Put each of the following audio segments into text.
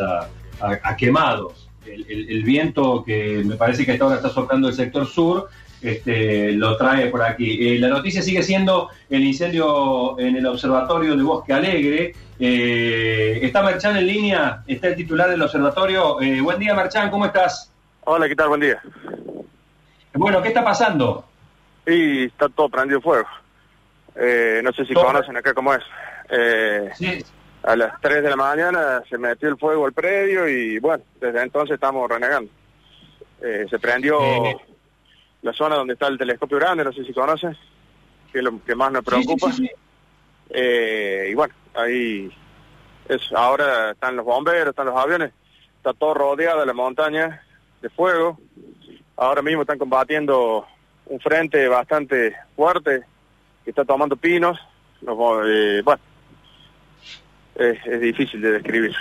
a, quemados. El, viento que me parece que hasta ahora está soplando el sector sur este, lo trae por aquí. Eh, la noticia sigue siendo el incendio en el observatorio de Bosque Alegre. Eh, está Merchan en línea, está el titular del observatorio. Eh, buen día, Merchan, ¿cómo estás? Hola, ¿qué tal? Buen día. Bueno, ¿qué está pasando? Y está todo prendido fuego. no sé si conocen acá cómo es. sí a las 3 de la mañana se metió el fuego al predio y bueno, desde entonces estamos renegando. Eh, se prendió la zona donde está el telescopio grande, no sé si conoces, que es lo que más nos preocupa. Eh, y bueno, ahí es, ahora están los bomberos, están los aviones, está todo rodeado de la montaña de fuego. Ahora mismo están combatiendo un frente bastante fuerte que está tomando pinos. Eh, bueno, es, difícil de describir.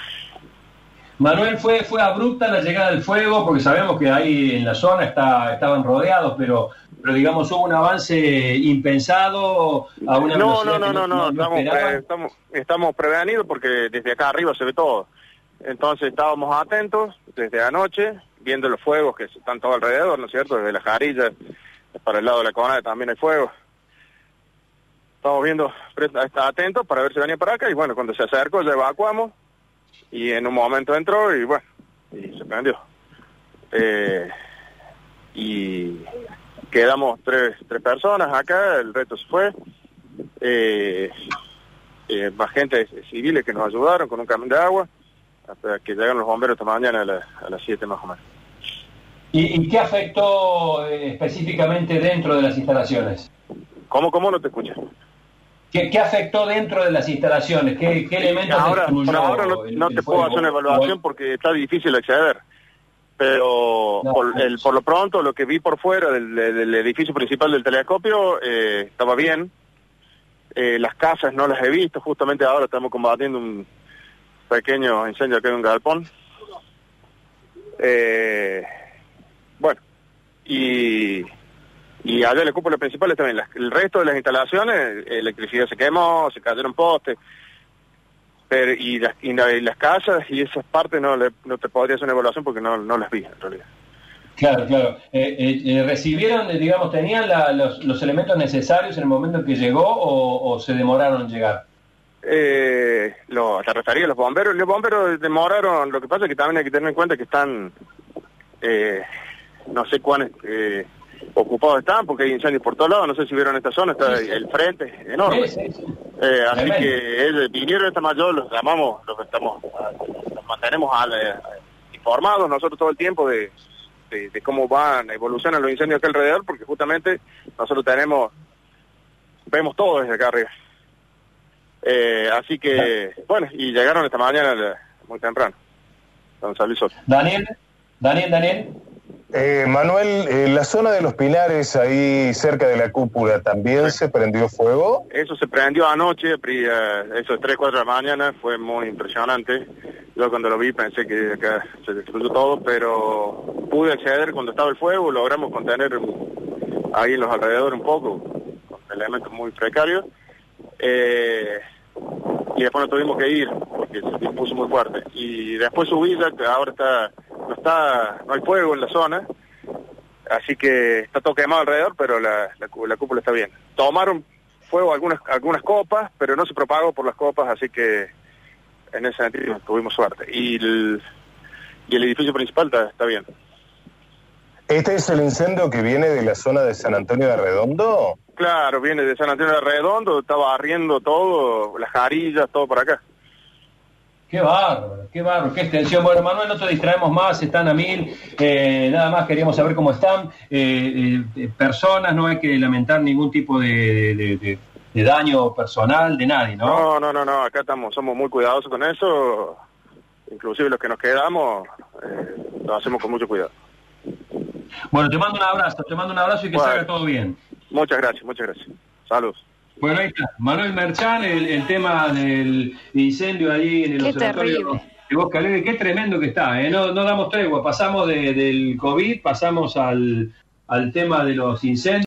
Manuel, fue, fue abrupta la llegada del fuego, porque sabemos que ahí en la zona está, estaban rodeados, pero, pero digamos hubo un avance impensado a una no, no, no, no, no, estamos, estamos, prevenidos porque desde acá arriba se ve todo. Entonces estábamos atentos desde anoche, viendo los fuegos que están todo alrededor, ¿no es cierto? Desde la jarilla para el lado de la cona también hay fuego estamos viendo, está atento para ver si venía para acá y bueno, cuando se acercó ya evacuamos y en un momento entró y bueno, y se prendió. Eh, y quedamos tres, tres personas acá, el resto se fue. Eh, eh, más gente civiles que nos ayudaron con un camión de agua hasta que llegaron los bomberos esta mañana a, las 7 más o menos. ¿Y, ¿Y, qué afectó específicamente dentro de las instalaciones? ¿Cómo, cómo no te escuchas? ¿Qué, afectó dentro de las instalaciones? ¿Qué, elementos ahora, Por ahora no, te puedo hacer una evaluación porque está difícil acceder. Pero por, el, por lo pronto, lo que vi por fuera del, edificio principal del telescopio eh, estaba bien. Eh, las casas no las he visto. Justamente ahora estamos combatiendo un pequeño incendio acá en un galpón. Eh, bueno, y y allá el cúpula principal está bien. El resto de las instalaciones, electricidad se quemó, se cayeron postes, pero, y, las, y, las casas y esas partes no, no te podría hacer una evaluación porque no, no las vi en realidad. Claro, claro. Eh, eh, eh ¿Recibieron, digamos, tenían los, los, elementos necesarios en el momento en que llegó o, se demoraron en llegar? Eh, lo, te restaría los bomberos. Los bomberos demoraron, lo que pasa es que también hay que tener en cuenta que están, eh, no sé cuán, eh, ocupados están porque hay incendios por todos lados, no sé si vieron esta zona, está el frente enorme. Eh, así que ellos vinieron esta mayor, los llamamos, los estamos, los mantenemos eh, informados nosotros todo el tiempo de, de, cómo van, evolucionan los incendios acá alrededor, porque justamente nosotros tenemos, vemos todo desde acá arriba. Eh, así que, bueno, y llegaron esta mañana muy temprano. Daniel, Daniel, Daniel. Eh, Manuel, eh, la zona de los Pilares, ahí cerca de la cúpula, ¿también se prendió fuego? Eso se prendió anoche, eso es 3, 4 de la mañana, fue muy impresionante. Yo cuando lo vi pensé que acá se destruyó todo, pero pude acceder cuando estaba el fuego, logramos contener ahí en los alrededores un poco, con elementos muy precarios. Eh, y después nos tuvimos que ir porque se puso muy fuerte. Y después subí, ya ahora está no está, no hay fuego en la zona, así que está todo quemado alrededor, pero la, la, cúpula está bien. Tomaron fuego algunas, algunas copas, pero no se propagó por las copas, así que en ese sentido tuvimos suerte. Y el, y el edificio principal está, está bien. ¿Este es el incendio que viene de la zona de San Antonio de Redondo? Claro, viene de San Antonio de Redondo, estaba arriendo todo, las jarillas, todo por acá. Qué bárbaro, qué bárbaro, qué extensión. Bueno, Manuel, no te distraemos más, están a mil. Eh, nada más queríamos saber cómo están. Eh, eh, personas, no hay que lamentar ningún tipo de, daño personal de nadie, ¿no? No, no, no, no, acá estamos, somos muy cuidadosos con eso. Inclusive los que nos quedamos, lo hacemos con mucho cuidado. Bueno, te mando un abrazo, te mando un abrazo y que salga todo bien. Muchas gracias, muchas gracias. Saludos. Bueno, ahí está. Manuel Merchan, el, tema del incendio ahí en el observatorio de Bosque Alegre. Qué tremendo que está, ¿eh? No, no damos tregua. Pasamos del COVID, pasamos al, al tema de los incendios.